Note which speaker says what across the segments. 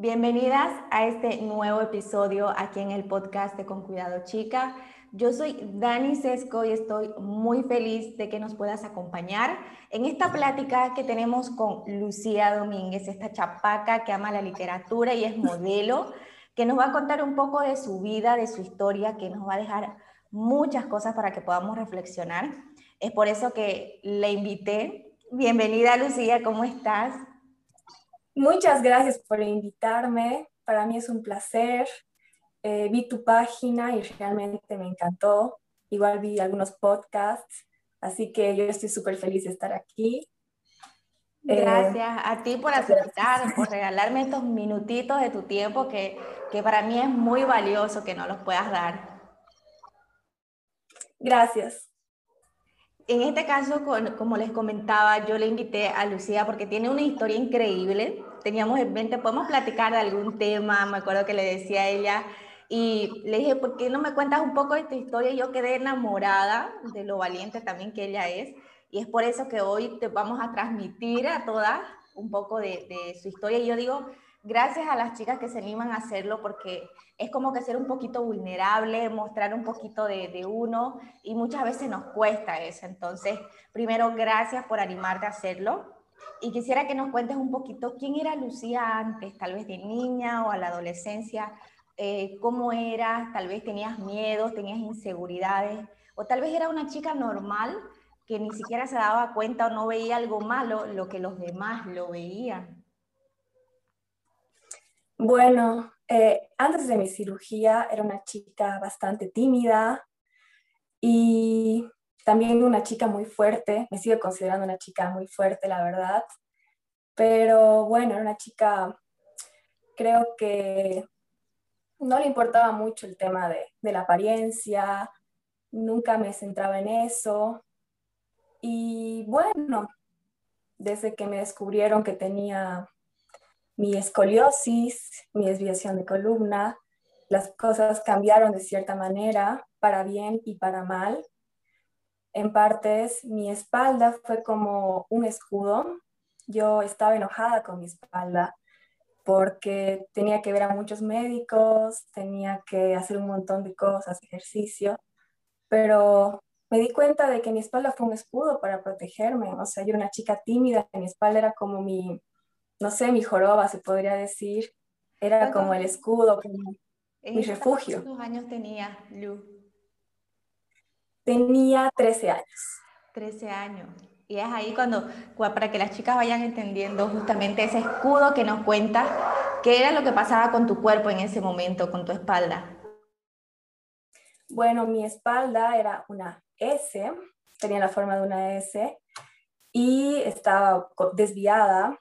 Speaker 1: Bienvenidas a este nuevo episodio aquí en el podcast de Con Cuidado Chica. Yo soy Dani Sesco y estoy muy feliz de que nos puedas acompañar en esta plática que tenemos con Lucía Domínguez, esta chapaca que ama la literatura y es modelo, que nos va a contar un poco de su vida, de su historia, que nos va a dejar muchas cosas para que podamos reflexionar. Es por eso que le invité. Bienvenida Lucía, ¿cómo estás?
Speaker 2: Muchas gracias por invitarme. Para mí es un placer. Eh, vi tu página y realmente me encantó. Igual vi algunos podcasts, así que yo estoy súper feliz de estar aquí.
Speaker 1: Gracias eh, a ti por aceptar, por regalarme estos minutitos de tu tiempo que, que para mí es muy valioso que no los puedas dar.
Speaker 2: Gracias.
Speaker 1: En este caso, como les comentaba, yo le invité a Lucía porque tiene una historia increíble. Teníamos en mente, podemos platicar de algún tema, me acuerdo que le decía a ella, y le dije, ¿por qué no me cuentas un poco de tu historia? Y yo quedé enamorada de lo valiente también que ella es, y es por eso que hoy te vamos a transmitir a todas un poco de, de su historia. Y yo digo, gracias a las chicas que se animan a hacerlo porque es como que ser un poquito vulnerable, mostrar un poquito de, uno y muchas veces nos cuesta eso. Entonces, primero, gracias por animarte a hacerlo. Y quisiera que nos cuentes un poquito quién era Lucía antes, tal vez de niña o a la adolescencia, eh, cómo eras, tal vez tenías miedos, tenías inseguridades, o tal vez era una chica normal que ni siquiera se daba cuenta o no veía algo malo, lo que los demás lo veían.
Speaker 2: Bueno, eh, antes de mi cirugía era una chica bastante tímida y también una chica muy fuerte. Me sigo considerando una chica muy fuerte, la verdad. Pero bueno, era una chica, creo que no le importaba mucho el tema de, de la apariencia, nunca me centraba en eso. Y bueno, desde que me descubrieron que tenía mi escoliosis, mi desviación de columna, las cosas cambiaron de cierta manera, para bien y para mal. En partes, mi espalda fue como un escudo. Yo estaba enojada con mi espalda porque tenía que ver a muchos médicos, tenía que hacer un montón de cosas, ejercicio, pero me di cuenta de que mi espalda fue un escudo para protegerme. O sea, yo era una chica tímida, mi espalda era como mi, no sé, mi joroba, se podría decir. Era como el escudo, como mi refugio.
Speaker 1: ¿Cuántos años tenía Lu?
Speaker 2: Tenía 13 años.
Speaker 1: 13 años. Y es ahí cuando, para que las chicas vayan entendiendo justamente ese escudo que nos cuenta, qué era lo que pasaba con tu cuerpo en ese momento, con tu espalda.
Speaker 2: Bueno, mi espalda era una S, tenía la forma de una S y estaba desviada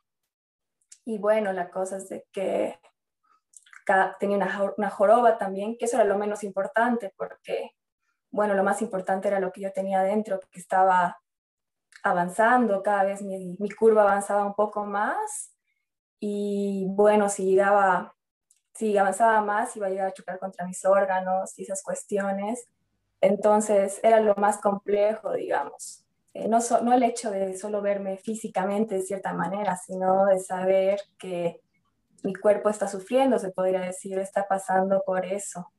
Speaker 2: y bueno, la cosa es de que tenía una, joroba también, que eso era lo menos importante, porque, bueno, lo más importante era lo que yo tenía dentro, que estaba avanzando, cada vez mi, mi curva avanzaba un poco más, y bueno, si llegaba, si avanzaba más, iba a llegar a chocar contra mis órganos y esas cuestiones. Entonces era lo más complejo, digamos. Eh, no, no el hecho de solo verme físicamente de cierta manera, sino de saber que mi cuerpo está sufriendo, se podría decir, está pasando por eso.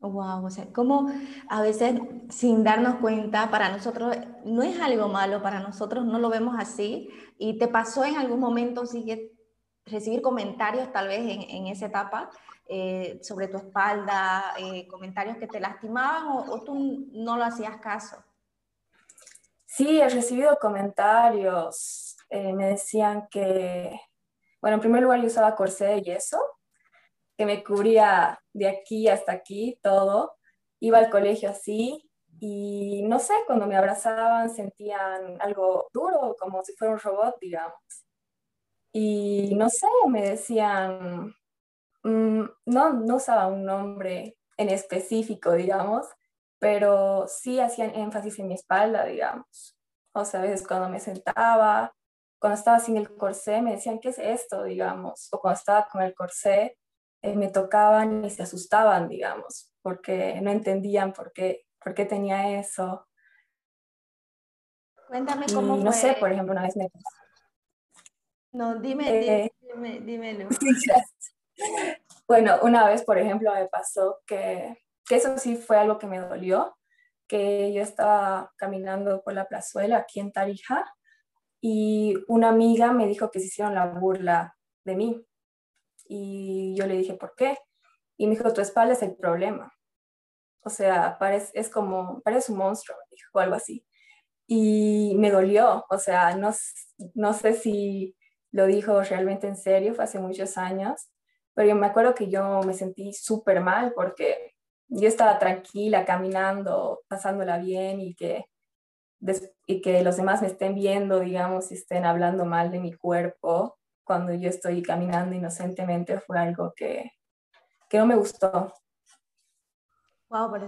Speaker 1: Wow, o sea, como a veces sin darnos cuenta, para nosotros no es algo malo, para nosotros no lo vemos así, y te pasó en algún momento sigue recibir comentarios tal vez en, en esa etapa eh, sobre tu espalda, eh, comentarios que te lastimaban o, o tú no lo hacías caso.
Speaker 2: Sí, he recibido comentarios. Eh, me decían que, bueno, en primer lugar yo usaba corsé y eso, que me cubría de aquí hasta aquí todo. Iba al colegio así y no sé, cuando me abrazaban sentían algo duro, como si fuera un robot, digamos. Y no sé, me decían, mm, no, no usaba un nombre en específico, digamos, pero sí hacían énfasis en mi espalda, digamos. O sea, a veces cuando me sentaba, cuando estaba sin el corsé, me decían, ¿qué es esto, digamos? O cuando estaba con el corsé, eh, me tocaban y se asustaban, digamos, porque no entendían por qué, por qué tenía eso.
Speaker 1: Cuéntame cómo
Speaker 2: no sé, por ejemplo, una vez me...
Speaker 1: No, dime, eh, dime, dímelo.
Speaker 2: Bueno, una vez, por ejemplo, me pasó que, que eso sí fue algo que me dolió, que yo estaba caminando por la plazuela aquí en Tarija y una amiga me dijo que se hicieron la burla de mí. Y yo le dije, ¿por qué? Y me dijo, tu espalda es el problema. O sea, parece, es como, parece un monstruo, dijo, o algo así. Y me dolió, o sea, no, no sé si lo dijo realmente en serio, fue hace muchos años, pero yo me acuerdo que yo me sentí súper mal porque yo estaba tranquila, caminando, pasándola bien y que, y que los demás me estén viendo, digamos, y estén hablando mal de mi cuerpo cuando yo estoy caminando inocentemente fue algo que, que no me gustó.
Speaker 1: Wow, pero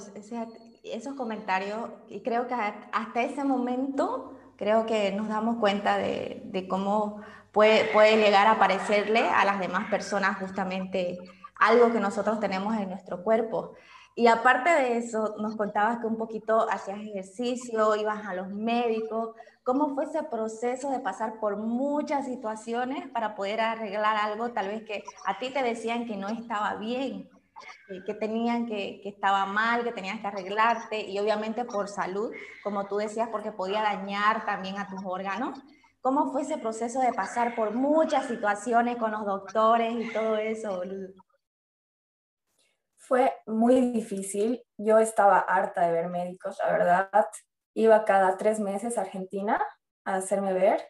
Speaker 1: esos comentarios, y creo que hasta ese momento, creo que nos damos cuenta de, de cómo puede, puede llegar a parecerle a las demás personas justamente algo que nosotros tenemos en nuestro cuerpo. Y aparte de eso, nos contabas que un poquito hacías ejercicio, ibas a los médicos. ¿Cómo fue ese proceso de pasar por muchas situaciones para poder arreglar algo tal vez que a ti te decían que no estaba bien, que tenían que, que estaba mal, que tenías que arreglarte y obviamente por salud, como tú decías, porque podía dañar también a tus órganos? ¿Cómo fue ese proceso de pasar por muchas situaciones con los doctores y todo eso,
Speaker 2: Fue muy difícil. Yo estaba harta de ver médicos, la verdad. Iba cada tres meses a Argentina a hacerme ver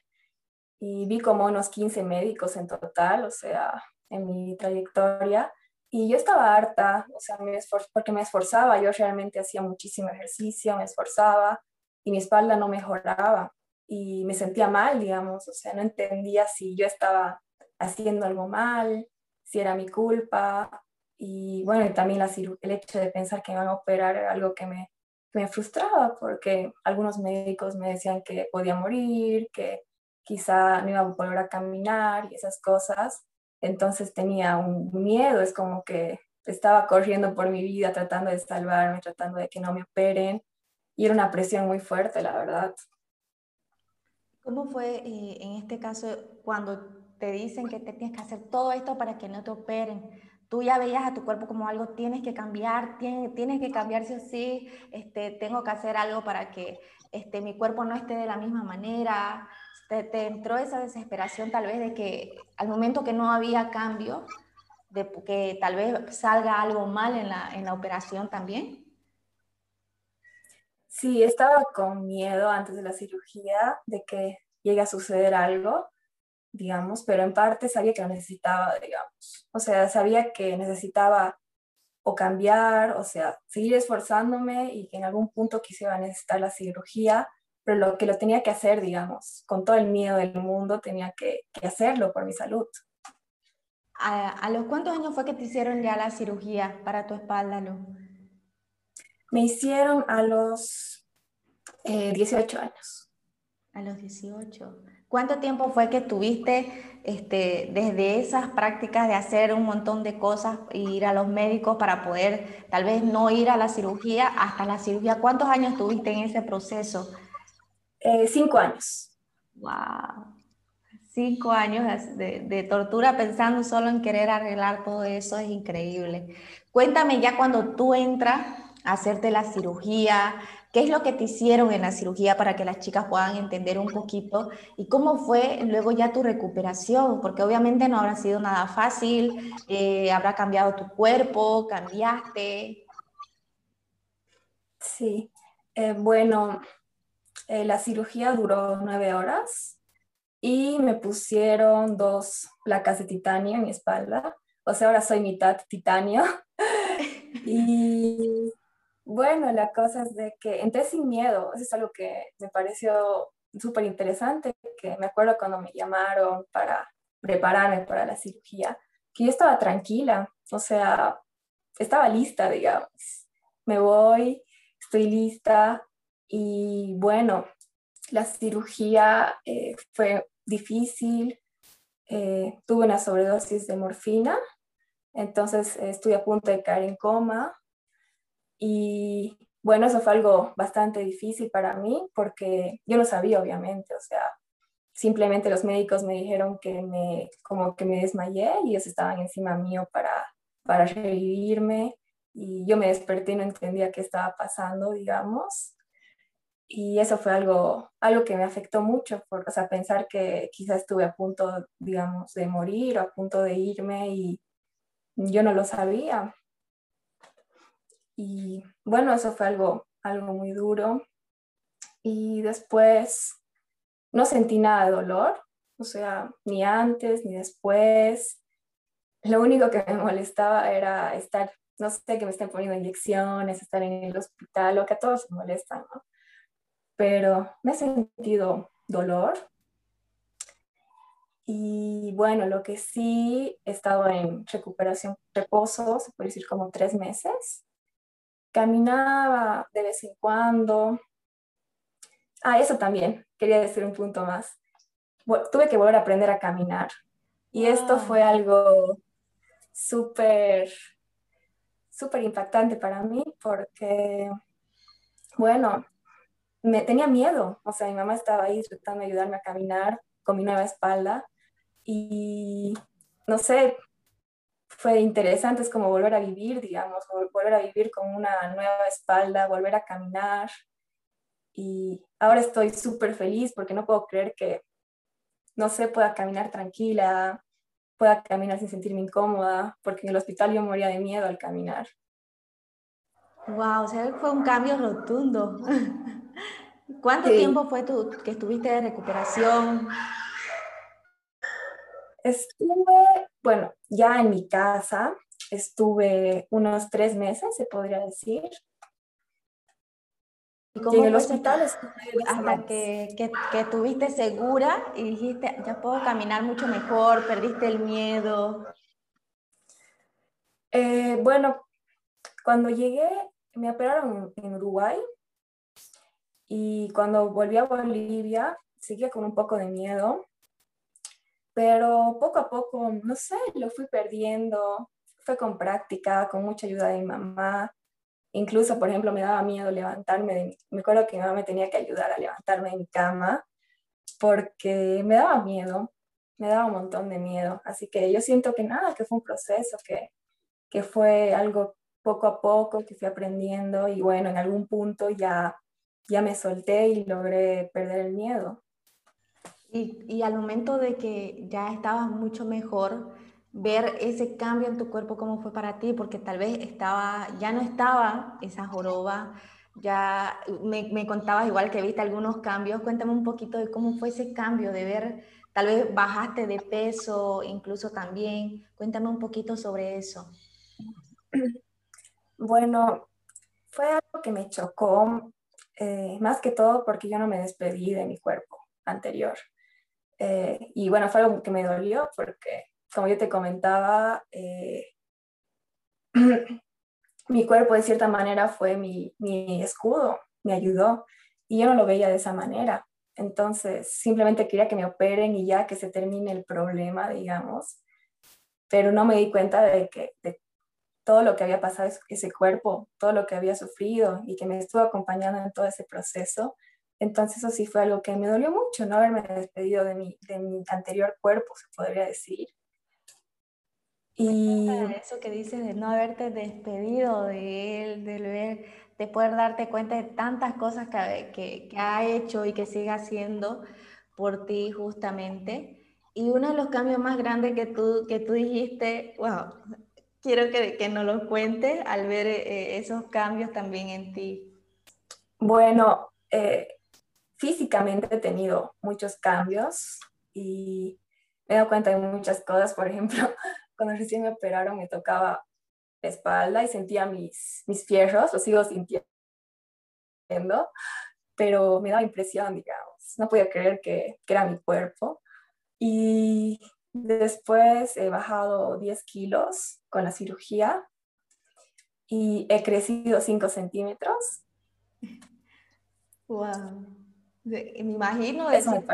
Speaker 2: y vi como unos 15 médicos en total, o sea, en mi trayectoria. Y yo estaba harta, o sea, me porque me esforzaba, yo realmente hacía muchísimo ejercicio, me esforzaba y mi espalda no mejoraba y me sentía mal, digamos, o sea, no entendía si yo estaba haciendo algo mal, si era mi culpa. Y bueno, también la el hecho de pensar que me iban a operar era algo que me, me frustraba porque algunos médicos me decían que podía morir, que quizá no iba a volver a caminar y esas cosas. Entonces tenía un miedo, es como que estaba corriendo por mi vida tratando de salvarme, tratando de que no me operen. Y era una presión muy fuerte, la verdad.
Speaker 1: ¿Cómo fue eh, en este caso cuando te dicen que te tienes que hacer todo esto para que no te operen? Tú ya veías a tu cuerpo como algo, tienes que cambiar, tienes, que cambiar sí o sí, este, tengo que hacer algo para que este, mi cuerpo no esté de la misma manera. Te, te, entró esa desesperación tal vez de que al momento que no había cambio, de que tal vez salga algo mal en la, en la operación también?
Speaker 2: Sí, estaba con miedo antes de la cirugía de que llegue a suceder algo, digamos, pero en parte sabía que lo necesitaba, digamos. O sea, sabía que necesitaba o cambiar, o sea, seguir esforzándome y que en algún punto quisiera necesitar la cirugía, pero lo que lo tenía que hacer, digamos, con todo el miedo del mundo, tenía que, hacerlo por mi salud.
Speaker 1: ¿A, los cuántos años fue que te hicieron ya la cirugía para tu espalda, Lu?
Speaker 2: Me hicieron a los 18 eh, años.
Speaker 1: A los 18. ¿Cuánto tiempo fue que tuviste este, desde esas prácticas de hacer un montón de cosas e ir a los médicos para poder tal vez no ir a la cirugía hasta la cirugía? ¿Cuántos años tuviste en ese proceso?
Speaker 2: Eh, cinco años.
Speaker 1: ¡Wow! Cinco años de, de, tortura pensando solo en querer arreglar todo eso es increíble. Cuéntame ya cuando tú entras hacerte la cirugía, qué es lo que te hicieron en la cirugía para que las chicas puedan entender un poquito y cómo fue luego ya tu recuperación, porque obviamente no habrá sido nada fácil, eh, habrá cambiado tu cuerpo, cambiaste.
Speaker 2: Sí, eh, bueno, eh, la cirugía duró nueve horas y me pusieron dos placas de titanio en mi espalda, o sea, ahora soy mitad titanio. y bueno, la cosa es de que entré sin miedo, eso es algo que me pareció súper interesante, que me acuerdo cuando me llamaron para prepararme para la cirugía, que yo estaba tranquila, o sea, estaba lista, digamos. Me voy, estoy lista y bueno, la cirugía eh, fue difícil, eh, tuve una sobredosis de morfina, entonces estuve a punto de caer en coma y bueno, eso fue algo bastante difícil para mí porque yo no sabía, obviamente, o sea, simplemente los médicos me dijeron que me, como que me desmayé y ellos estaban encima mío para, para revivirme y yo me desperté y no entendía qué estaba pasando, digamos. Y eso fue algo, algo que me afectó mucho, por, o sea, pensar que quizás estuve a punto, digamos, de morir o a punto de irme y yo no lo sabía. Y bueno, eso fue algo, algo muy duro. Y después no sentí nada de dolor, o sea, ni antes ni después. Lo único que me molestaba era estar, no sé, que me estén poniendo inyecciones, estar en el hospital, lo que a todos se molestan, ¿no? Pero me he sentido dolor. Y bueno, lo que sí he estado en recuperación, reposo, se puede decir como tres meses. Caminaba de vez en cuando. Ah, eso también, quería decir un punto más. tuve que volver a aprender a caminar. Y esto fue algo súper, súper impactante para mí porque, bueno, me tenía miedo. O sea, mi mamá estaba ahí tratando de ayudarme a caminar con mi nueva espalda. Y no sé, fue interesante, es como volver a vivir, digamos, volver a vivir con una nueva espalda, volver a caminar. Y ahora estoy súper feliz porque no puedo creer que, no sé, pueda caminar tranquila, pueda caminar sin sentirme incómoda, porque en el hospital yo moría de miedo al caminar.
Speaker 1: Wow, o sea, fue un cambio rotundo. ¿Cuánto tiempo fue tu, que estuviste de recuperación?
Speaker 2: Estuve, bueno, ya en mi casa, estuve unos tres meses, se podría decir.
Speaker 1: ¿Y cómo en el hospital hasta que, que, que tuviste segura y dijiste, ya puedo caminar mucho mejor, perdiste el miedo?
Speaker 2: Eh, bueno, cuando llegué, me operaron en Uruguay y cuando volví a Bolivia seguía con un poco de miedo pero poco a poco, no sé, lo fui perdiendo, fue con práctica, con mucha ayuda de mi mamá. Incluso, por ejemplo, me daba miedo levantarme, me acuerdo que mi mamá me tenía que ayudar a levantarme de mi cama porque me daba miedo, me daba un montón de miedo. Así que yo siento que nada, que fue un proceso, que, que fue algo poco a poco que fui aprendiendo y bueno, en algún punto ya, ya me solté y logré perder el miedo.
Speaker 1: Y, al momento de que ya estabas mucho mejor, ver ese cambio en tu cuerpo, cómo fue para ti, porque tal vez estaba, ya no estaba esa joroba, ya me, me contabas igual que viste algunos cambios, cuéntame un poquito de cómo fue ese cambio, de ver, tal vez bajaste de peso, incluso también, cuéntame un poquito sobre eso.
Speaker 2: Bueno, fue algo que me chocó, eh, más que todo porque yo no me despedí de mi cuerpo anterior. Eh, y bueno, fue algo que me dolió porque, como yo te comentaba, eh, mi cuerpo de cierta manera fue mi, mi escudo, me ayudó y yo no lo veía de esa manera. Entonces, simplemente quería que me operen y ya que se termine el problema, digamos. Pero no me di cuenta de que de todo lo que había pasado ese cuerpo, todo lo que había sufrido y que me estuvo acompañando en todo ese proceso entonces eso sí fue algo que me dolió mucho, no haberme despedido de mi, de mi anterior cuerpo, se podría decir.
Speaker 1: Y eso que dices de no haberte despedido de él, de, ver, de poder darte cuenta de tantas cosas que, que, que, ha hecho y que sigue haciendo por ti justamente. Y uno de los cambios más grandes que tú, que tú dijiste, wow, quiero que, que nos lo cuentes al ver eh, esos cambios también en ti.
Speaker 2: Bueno, eh, físicamente he tenido muchos cambios y me he dado cuenta de muchas cosas. Por ejemplo, cuando recién me operaron me tocaba la espalda y sentía mis, mis fierros, los sigo sintiendo, pero me daba impresión, digamos. No podía creer que, que era mi cuerpo. Y Después he bajado 10 kilos con la cirugía y he crecido 5 centímetros.
Speaker 1: Wow. Me imagino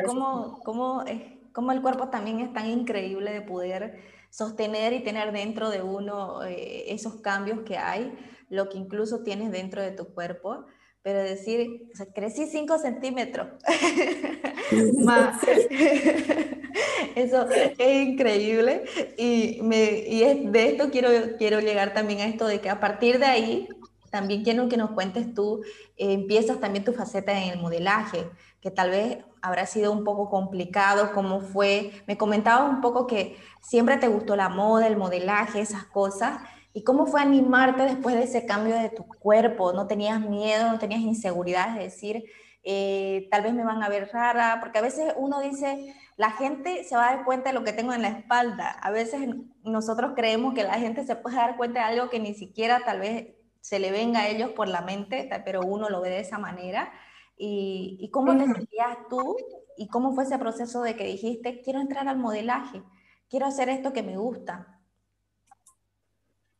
Speaker 1: cómo, cómo, cómo, el cuerpo también es tan increíble de poder sostener y tener dentro de uno eh, esos cambios que hay, lo que incluso tienes dentro de tu cuerpo pero decir, o sea, crecí 5 centímetros. Eso es increíble. Y, me, y de esto quiero, quiero llegar también a esto de que a partir de ahí, también quiero que nos cuentes tú, eh, empiezas también tu faceta en el modelaje, que tal vez habrá sido un poco complicado, cómo fue. Me comentabas un poco que siempre te gustó la moda, el modelaje, esas cosas. ¿Y cómo fue animarte después de ese cambio de tu cuerpo? ¿No tenías miedo, no tenías inseguridad de decir, eh, tal vez me van a ver rara? Porque a veces uno dice, la gente se va a dar cuenta de lo que tengo en la espalda. A veces nosotros creemos que la gente se puede dar cuenta de algo que ni siquiera tal vez se le venga a ellos por la mente, pero uno lo ve de esa manera. ¿Y, y cómo te sentías tú? ¿Y cómo fue ese proceso de que dijiste, quiero entrar al modelaje, quiero hacer esto que me gusta?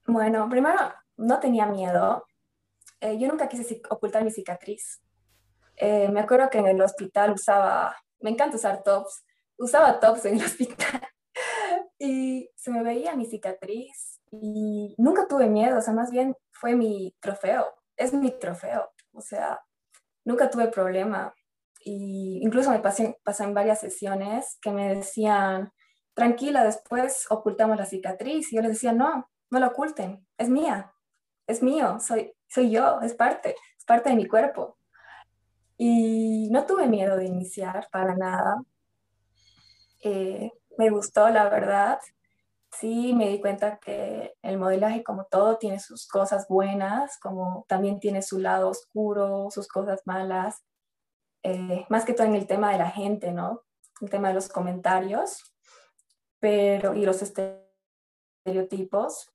Speaker 2: Bueno, primero, no tenía miedo. Eh, yo nunca quise ocultar mi cicatriz. Eh, me acuerdo que en el hospital usaba, me encanta usar tops, usaba tops en el hospital y se me veía mi cicatriz y nunca tuve miedo, o sea, más bien fue mi trofeo, es mi trofeo, o sea, nunca tuve problema. Y incluso me pasé, pasé en varias sesiones que me decían, tranquila, después ocultamos la cicatriz. Y yo les decía, no, no lo oculten, es mía, es mío, soy, soy yo, es parte, es parte de mi cuerpo. Y no tuve miedo de iniciar para nada. Eh, me gustó, la verdad. Sí, me di cuenta que el modelaje, como todo, tiene sus cosas buenas, como también tiene su lado oscuro, sus cosas malas. Eh, más que todo en el tema de la gente, ¿no? El tema de los comentarios pero, y los estereotipos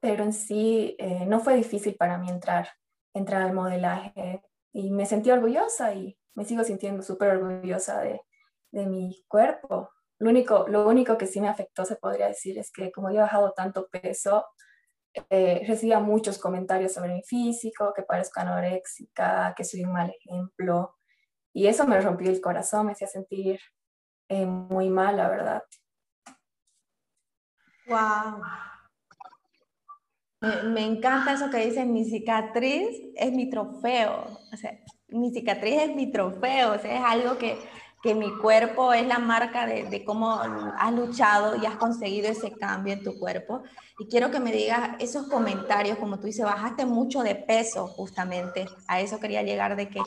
Speaker 2: pero en sí eh, no fue difícil para mí entrar, entrar al modelaje y me sentí orgullosa y me sigo sintiendo súper orgullosa de, de, mi cuerpo. Lo único, lo único que sí me afectó, se podría decir, es que como yo he bajado tanto peso, eh, recibía muchos comentarios sobre mi físico, que parezco anoréxica, que soy un mal ejemplo. Y eso me rompió el corazón, me hacía sentir eh, muy mal, la verdad.
Speaker 1: Wow. Me, encanta eso que dicen, mi cicatriz es mi trofeo. O sea, mi cicatriz es mi trofeo. O sea, es algo que, que mi cuerpo es la marca de, de, cómo has luchado y has conseguido ese cambio en tu cuerpo. Y quiero que me digas esos comentarios, como tú dices, bajaste mucho de peso justamente. A eso quería llegar de que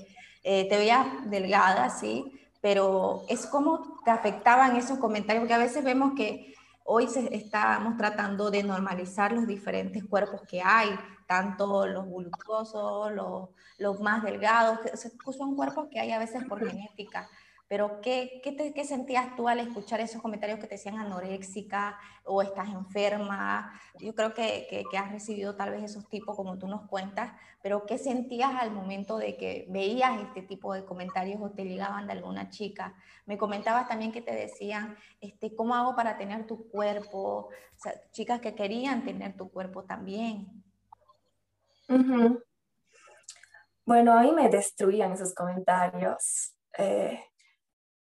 Speaker 1: eh, te veías delgada, sí, pero es como te afectaban esos comentarios, porque a veces vemos que Hoy se, estamos tratando de normalizar los diferentes cuerpos que hay, tanto los voluptuosos, los, los más delgados, que son cuerpos que hay a veces por genética. Pero ¿qué, qué, ¿qué, sentías tú al escuchar esos comentarios que te decían anoréxica o estás enferma? Yo creo que, que, has recibido tal vez esos tipos como tú nos cuentas, pero ¿qué sentías al momento de que veías este tipo de comentarios o te ligaban de alguna chica? Me comentabas también que te decían, este, ¿cómo hago para tener tu cuerpo? Chicas que querían tener tu cuerpo también.
Speaker 2: Bueno, a mí me destruían esos comentarios. Eh,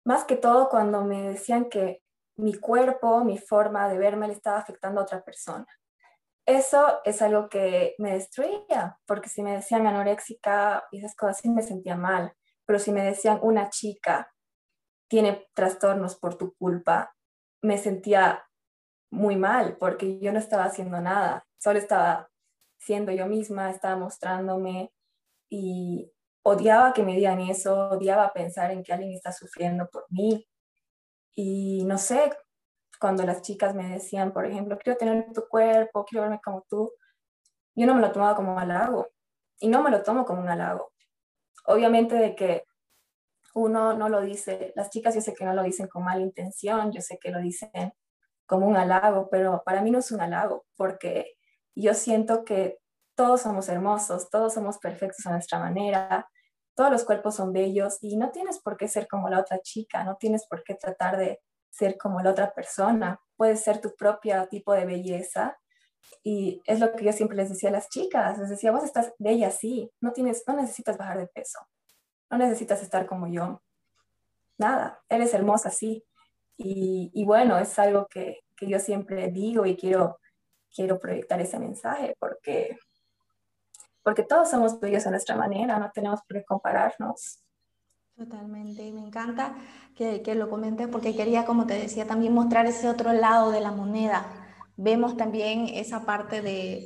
Speaker 2: más que todo cuando me decían que mi cuerpo, mi forma de verme le estaba afectando a otra persona. Eso es algo que me destruía, porque si me decían anoréxica y esas cosas, sí me sentía mal. Pero si me decían una chica tiene trastornos por tu culpa, me sentía muy mal, porque yo no estaba haciendo nada, solo estaba siendo yo misma, estaba mostrándome y odiaba que me digan eso, odiaba pensar en que alguien está sufriendo por mí. Y no sé, cuando las chicas me decían, por ejemplo, quiero tener tu cuerpo, quiero verme como tú, yo no me lo tomaba como un halago. Y no me lo tomo como un halago. Obviamente de que uno no lo dice, las chicas yo sé que no lo dicen con mala intención, yo sé que lo dicen como un halago, pero para mí no es un halago, porque yo siento que todos somos hermosos, todos somos perfectos a nuestra manera, todos los cuerpos son bellos y no tienes por qué ser como la otra chica, no tienes por qué tratar de ser como la otra persona, puedes ser tu propio tipo de belleza. Y es lo que yo siempre les decía a las chicas, les decía, vos estás bella así, no, tienes, no necesitas bajar de peso, no necesitas estar como yo, nada, eres hermosa así. Y, y bueno, es algo que, que, yo siempre digo y quiero, quiero proyectar ese mensaje porque, porque todos somos bellos a nuestra manera, no tenemos por qué compararnos.
Speaker 1: Totalmente, me encanta que, que lo comentes porque quería, como te decía, también mostrar ese otro lado de la moneda. Vemos también esa parte de,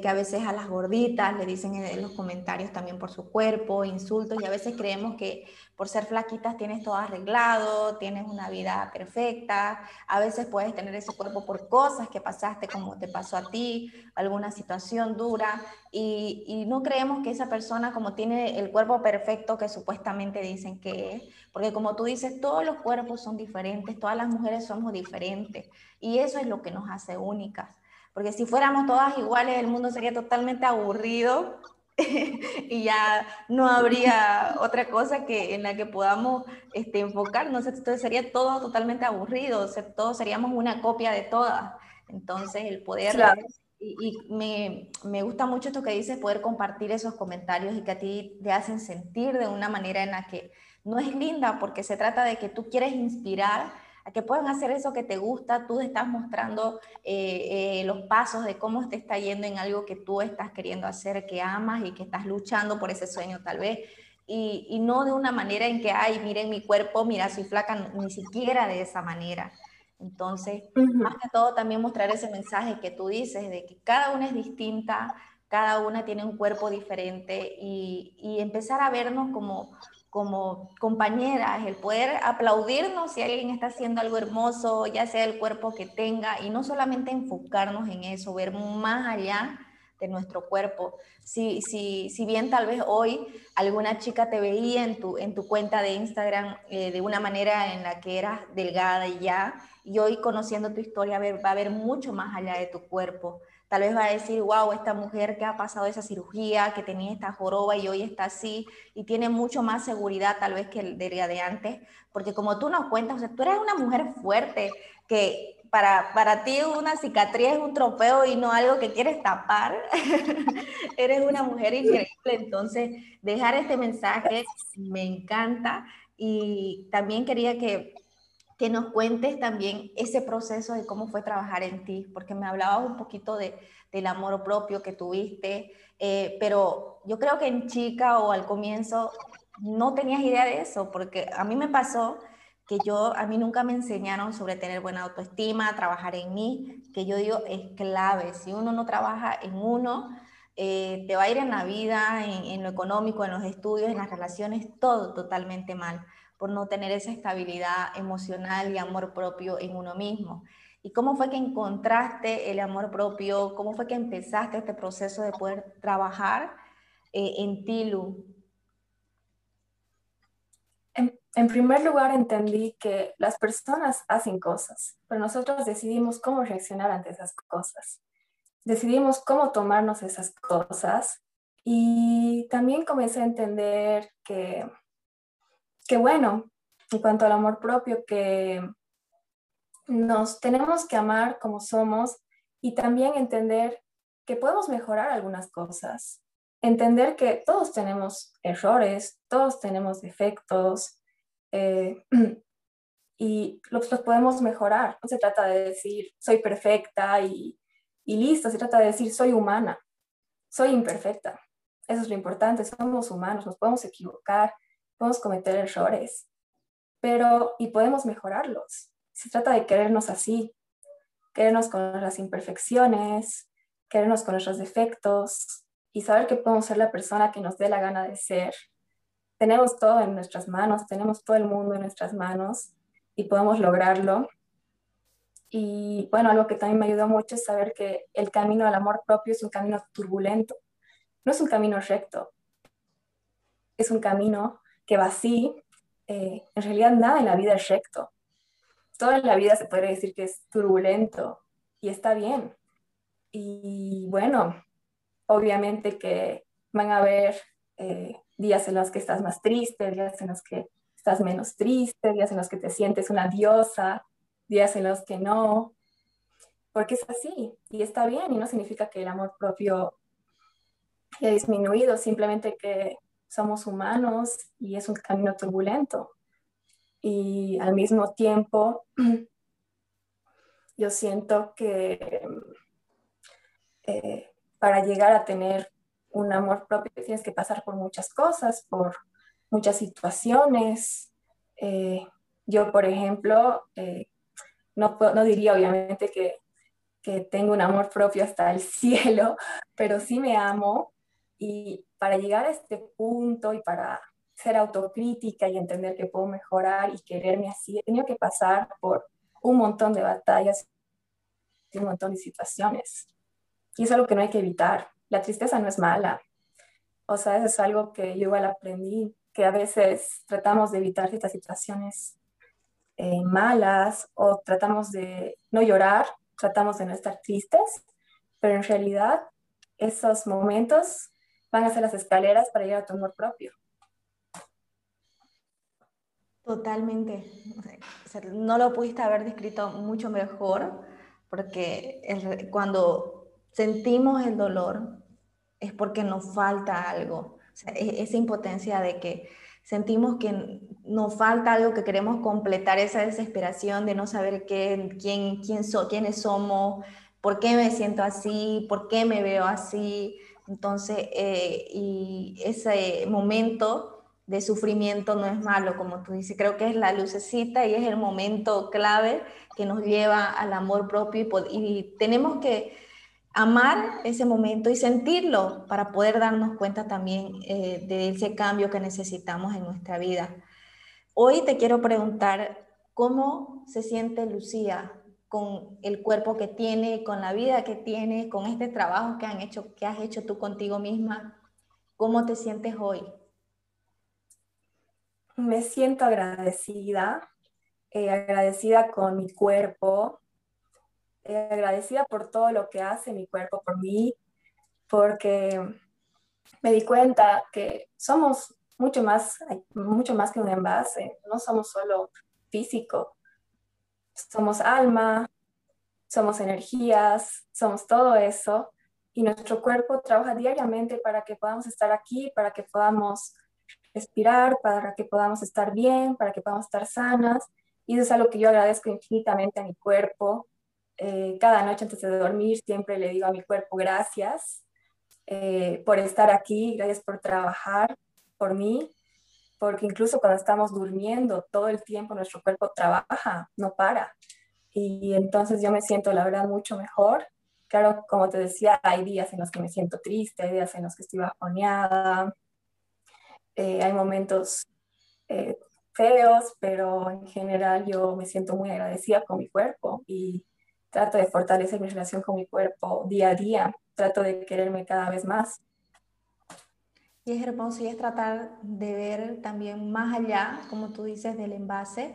Speaker 1: que a veces a las gorditas le dicen en los comentarios también por su cuerpo, insultos, y a veces creemos que por ser flaquitas tienes todo arreglado, tienes una vida perfecta, a veces puedes tener ese cuerpo por cosas que pasaste como te pasó a ti, alguna situación dura, y, y no creemos que esa persona como tiene el cuerpo perfecto que supuestamente dicen que es, porque como tú dices, todos los cuerpos son diferentes, todas las mujeres somos diferentes, y eso es lo que nos hace únicas porque si fuéramos todas iguales, el mundo sería totalmente aburrido y ya no habría otra cosa que en la que podamos este, enfocarnos. Entonces sería todo totalmente aburrido, todos seríamos una copia de todas. Entonces el poder... Y, y me, me, gusta mucho esto que dices, poder compartir esos comentarios y que a ti te hacen sentir de una manera en la que no es linda, porque se trata de que tú quieres inspirar a que puedan hacer eso que te gusta, tú estás mostrando eh, eh, los pasos de cómo te está yendo en algo que tú estás queriendo hacer, que amas y que estás luchando por ese sueño tal vez. Y, y no de una manera en que, ay, miren mi cuerpo, mira, soy flaca, ni siquiera de esa manera. Entonces, más que todo, también mostrar ese mensaje que tú dices, de que cada una es distinta, cada una tiene un cuerpo diferente y, y empezar a vernos como, como compañeras, el poder aplaudirnos si alguien está haciendo algo hermoso, ya sea el cuerpo que tenga, y no solamente enfocarnos en eso, ver más allá de nuestro cuerpo. Si, si, si bien tal vez hoy alguna chica te veía en tu, en tu cuenta de Instagram eh, de una manera en la que eras delgada y ya, y hoy conociendo tu historia va a ver mucho más allá de tu cuerpo tal vez va a decir, wow, esta mujer que ha pasado esa cirugía, que tenía esta joroba y hoy está así, y tiene mucho más seguridad tal vez que el día de antes, porque como tú nos cuentas, o sea, tú eres una mujer fuerte, que para, para ti una cicatriz es un trofeo y no algo que quieres tapar. eres una mujer increíble, entonces dejar este mensaje me encanta y también quería que que nos cuentes también ese proceso de cómo fue trabajar en ti, porque me hablabas un poquito de, del amor propio que tuviste, eh, pero yo creo que en chica o al comienzo no tenías idea de eso, porque a mí me pasó que yo, a mí nunca me enseñaron sobre tener buena autoestima, trabajar en mí, que yo digo es clave, si uno no trabaja en uno, eh, te va a ir en la vida, en, en lo económico, en los estudios, en las relaciones, todo totalmente mal por no tener esa estabilidad emocional y amor propio en uno mismo. ¿Y cómo fue que encontraste el amor propio? ¿Cómo fue que empezaste este proceso de poder trabajar eh, en ti, Lu?
Speaker 2: En, en, primer lugar, entendí que las personas hacen cosas, pero nosotros decidimos cómo reaccionar ante esas cosas. Decidimos cómo tomarnos esas cosas y también comencé a entender que que bueno, en cuanto al amor propio, que nos tenemos que amar como somos y también entender que podemos mejorar algunas cosas. Entender que todos tenemos errores, todos tenemos defectos eh, y los, los, podemos mejorar. No se trata de decir soy perfecta y, y listo, se trata de decir soy humana, soy imperfecta. Eso es lo importante, somos humanos, nos podemos equivocar, podemos cometer errores, pero y podemos mejorarlos. Se trata de querernos así, querernos con nuestras imperfecciones, querernos con nuestros defectos y saber que podemos ser la persona que nos dé la gana de ser. Tenemos todo en nuestras manos, tenemos todo el mundo en nuestras manos y podemos lograrlo. Y bueno, algo que también me ayudó mucho es saber que el camino al amor propio es un camino turbulento, no es un camino recto, es un camino que va así, eh, en realidad nada en la vida es recto. Toda la vida se puede decir que es turbulento y está bien. Y bueno, obviamente que van a haber eh, días en los que estás más triste, días en los que estás menos triste, días en los que te sientes una diosa, días en los que no, porque es así y está bien y no significa que el amor propio haya disminuido, simplemente que somos humanos y es un camino turbulento. Y al mismo tiempo, yo siento que eh, para llegar a tener un amor propio tienes que pasar por muchas cosas, por muchas situaciones. Eh, yo, por ejemplo, eh, no, no, diría obviamente que, que, tengo un amor propio hasta el cielo, pero sí me amo y para llegar a este punto y para ser autocrítica y entender que puedo mejorar y quererme así, he tenido que pasar por un montón de batallas y un montón de situaciones. Y es algo que no hay que evitar. La tristeza no es mala. O sea, eso es algo que yo igual aprendí, que a veces tratamos de evitar ciertas situaciones eh, malas o tratamos de no llorar, tratamos de no estar tristes, pero en realidad esos momentos van a ser las escaleras para llegar a tu amor propio.
Speaker 1: Totalmente. no lo pudiste haber descrito mucho mejor, porque cuando sentimos el dolor es porque nos falta algo. E, esa impotencia de que sentimos que nos falta algo, que queremos completar esa desesperación de no saber qué, quién, quién so, quiénes somos, por qué me siento así, por qué me veo así. Entonces, eh, y ese momento de sufrimiento no es malo, como tú dices, creo que es la lucecita y es el momento clave que nos lleva al amor propio y, tenemos que amar ese momento y sentirlo para poder darnos cuenta también eh, de ese cambio que necesitamos en nuestra vida. Hoy te quiero preguntar cómo se siente Lucía con el cuerpo que tiene, con la vida que tiene, con este trabajo que, han hecho, que has hecho tú contigo misma. ¿Cómo te sientes hoy?
Speaker 2: me siento agradecida, eh, agradecida con mi cuerpo, eh, agradecida por todo lo que hace mi cuerpo por mí, porque me di cuenta que somos mucho más, mucho más que un envase, no somos solo físico, somos alma, somos energías, somos todo eso, y nuestro cuerpo trabaja diariamente para que podamos estar aquí, para que podamos respirar, para que podamos estar bien, para que podamos estar sanas. Y eso es algo que yo agradezco infinitamente a mi cuerpo. Eh, cada noche antes de dormir siempre le digo a mi cuerpo gracias eh, por estar aquí, gracias por trabajar por mí, porque incluso cuando estamos durmiendo todo el tiempo nuestro cuerpo trabaja, no para. Y entonces yo me siento, la verdad, mucho mejor. Claro, como te decía, hay días en los que me siento triste, hay días en los que estoy bajoneada, eh, hay momentos eh, feos, pero en general yo me siento muy agradecida con mi cuerpo y trato de fortalecer mi relación con mi cuerpo día a día, trato de quererme cada vez más.
Speaker 1: Y es hermoso y es tratar de ver también más allá, como tú dices, del envase,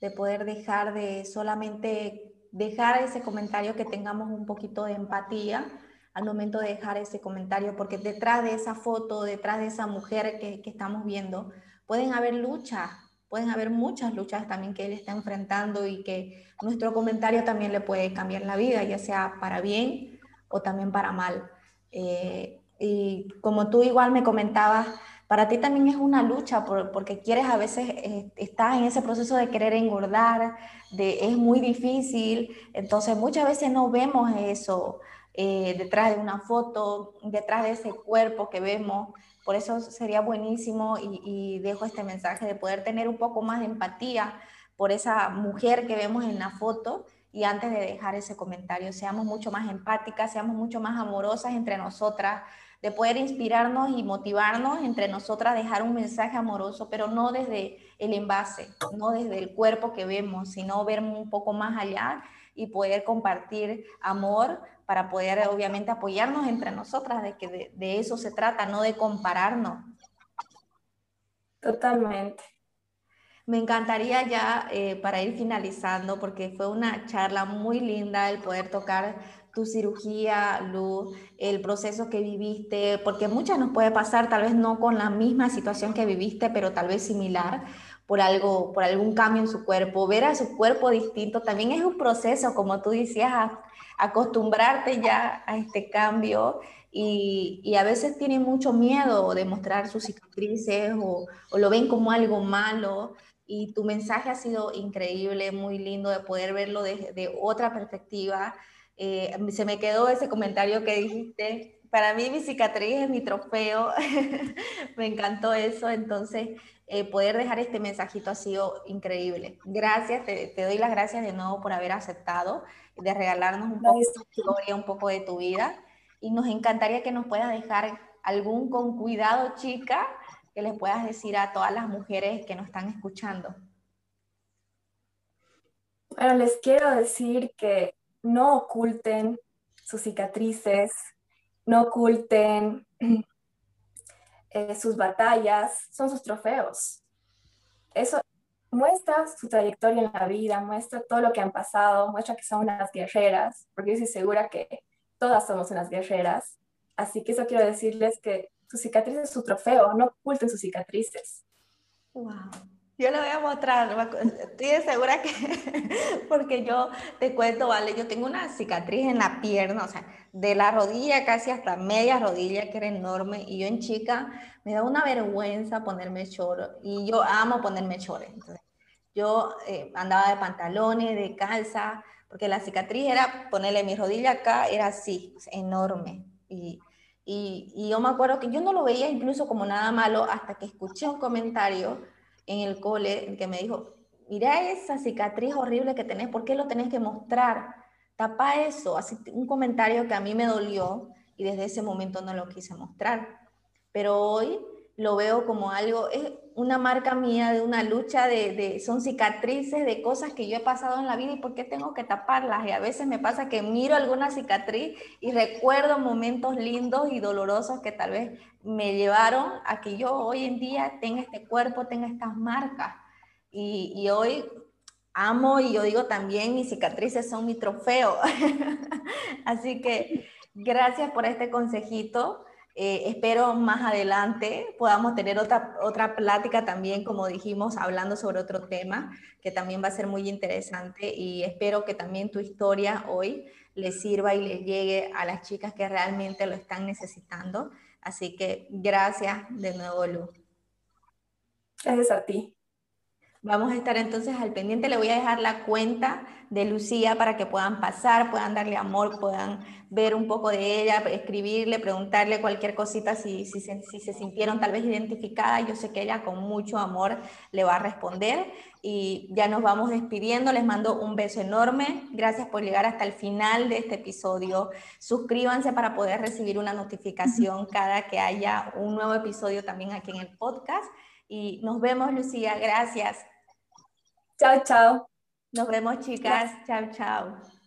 Speaker 1: de poder dejar de solamente dejar ese comentario que tengamos un poquito de empatía, al momento de dejar ese comentario, porque detrás de esa foto, detrás de esa mujer que, estamos viendo, pueden haber luchas, pueden haber muchas luchas también que él está enfrentando y que nuestro comentario también le puede cambiar la vida, ya sea para bien o también para mal. Eh, y como tú igual me comentabas, para ti también es una lucha porque quieres a veces, eh, estás en ese proceso de querer engordar, de, es muy difícil, entonces muchas veces no vemos eso eh, detrás de una foto, detrás de ese cuerpo que vemos. Por eso sería buenísimo y, dejo este mensaje de poder tener un poco más de empatía por esa mujer que vemos en la foto y antes de dejar ese comentario, seamos mucho más empáticas, seamos mucho más amorosas entre nosotras, de poder inspirarnos y motivarnos entre nosotras, dejar un mensaje amoroso, pero no desde el envase, no desde el cuerpo que vemos, sino ver un poco más allá y poder compartir amor para poder obviamente apoyarnos entre nosotras, de que de, eso se trata, no de compararnos.
Speaker 2: Totalmente.
Speaker 1: Me encantaría ya eh, para ir finalizando, porque fue una charla muy linda el poder tocar tu cirugía, Luz, el proceso que viviste, porque muchas nos puede pasar, tal vez no con la misma situación que viviste, pero tal vez similar, por algo, por algún cambio en su cuerpo, ver a su cuerpo distinto, también es un proceso, como tú decías, acostumbrarte ya a este cambio y, a veces tienen mucho miedo de mostrar sus cicatrices o, lo ven como algo malo. Y tu mensaje ha sido increíble, muy lindo de poder verlo de, de otra perspectiva. Eh, se me quedó ese comentario que dijiste. Para mí mi cicatriz es mi trofeo. me encantó eso. Entonces, eh, poder dejar este mensajito ha sido increíble. Gracias, te, te, doy las gracias de nuevo por haber aceptado, de regalarnos un poco de tu historia, un poco de tu vida y nos encantaría que nos puedas dejar algún con cuidado, chica, que les puedas decir a todas las mujeres que nos están escuchando.
Speaker 2: Bueno, les quiero decir que no oculten sus cicatrices, no oculten eh, sus batallas, son sus trofeos. Eso muestra su trayectoria en la vida, muestra todo lo que han pasado, muestra que son unas guerreras, porque yo estoy segura que todas somos unas guerreras. Así que eso quiero decirles que su cicatriz es su trofeo, no oculten sus cicatrices.
Speaker 1: Wow. Yo le voy a mostrar, estoy segura que, porque yo te cuento, vale, yo tengo una cicatriz en la pierna, o sea, de la rodilla casi hasta media rodilla, que era enorme, y yo en chica me da una vergüenza ponerme choro, y yo amo ponerme chores. Entonces, yo eh, andaba de pantalones, de calza, porque la cicatriz era ponerle mi rodilla acá, era así, enorme. Y, y, y, yo me acuerdo que yo no lo veía incluso como nada malo hasta que escuché un comentario en el cole que me dijo, mira esa cicatriz horrible que tenés, ¿por qué lo tenés que mostrar? Tapa eso, así un comentario que a mí me dolió y desde ese momento no lo quise mostrar. Pero hoy lo veo como algo, es una marca mía de una lucha de, son cicatrices de cosas que yo he pasado en la vida y por qué tengo que taparlas. Y a veces me pasa que miro alguna cicatriz y recuerdo momentos lindos y dolorosos que tal vez me llevaron a que yo hoy en día tenga este cuerpo, tenga estas marcas. Y, y hoy amo y yo digo también mis cicatrices son mi trofeo. Así que gracias por este consejito. Eh, espero más adelante podamos tener otra, otra plática también, como dijimos, hablando sobre otro tema que también va a ser muy interesante y espero que también tu historia hoy les sirva y les llegue a las chicas que realmente lo están necesitando. Así que gracias de nuevo, Lu.
Speaker 2: Gracias a ti.
Speaker 1: Vamos a estar entonces al pendiente. Le voy a dejar la cuenta de Lucía para que puedan pasar, puedan darle amor, puedan ver un poco de ella, escribirle, preguntarle cualquier cosita si, si, se, si se sintieron tal vez identificadas. Yo sé que ella con mucho amor le va a responder. Y ya nos vamos despidiendo. Les mando un beso enorme. Gracias por llegar hasta el final de este episodio. Suscríbanse para poder recibir una notificación cada que haya un nuevo episodio también aquí en el podcast. Y nos vemos, Lucía. Gracias.
Speaker 2: Chao, chao.
Speaker 1: Nos vemos, chicas. Chao, chao.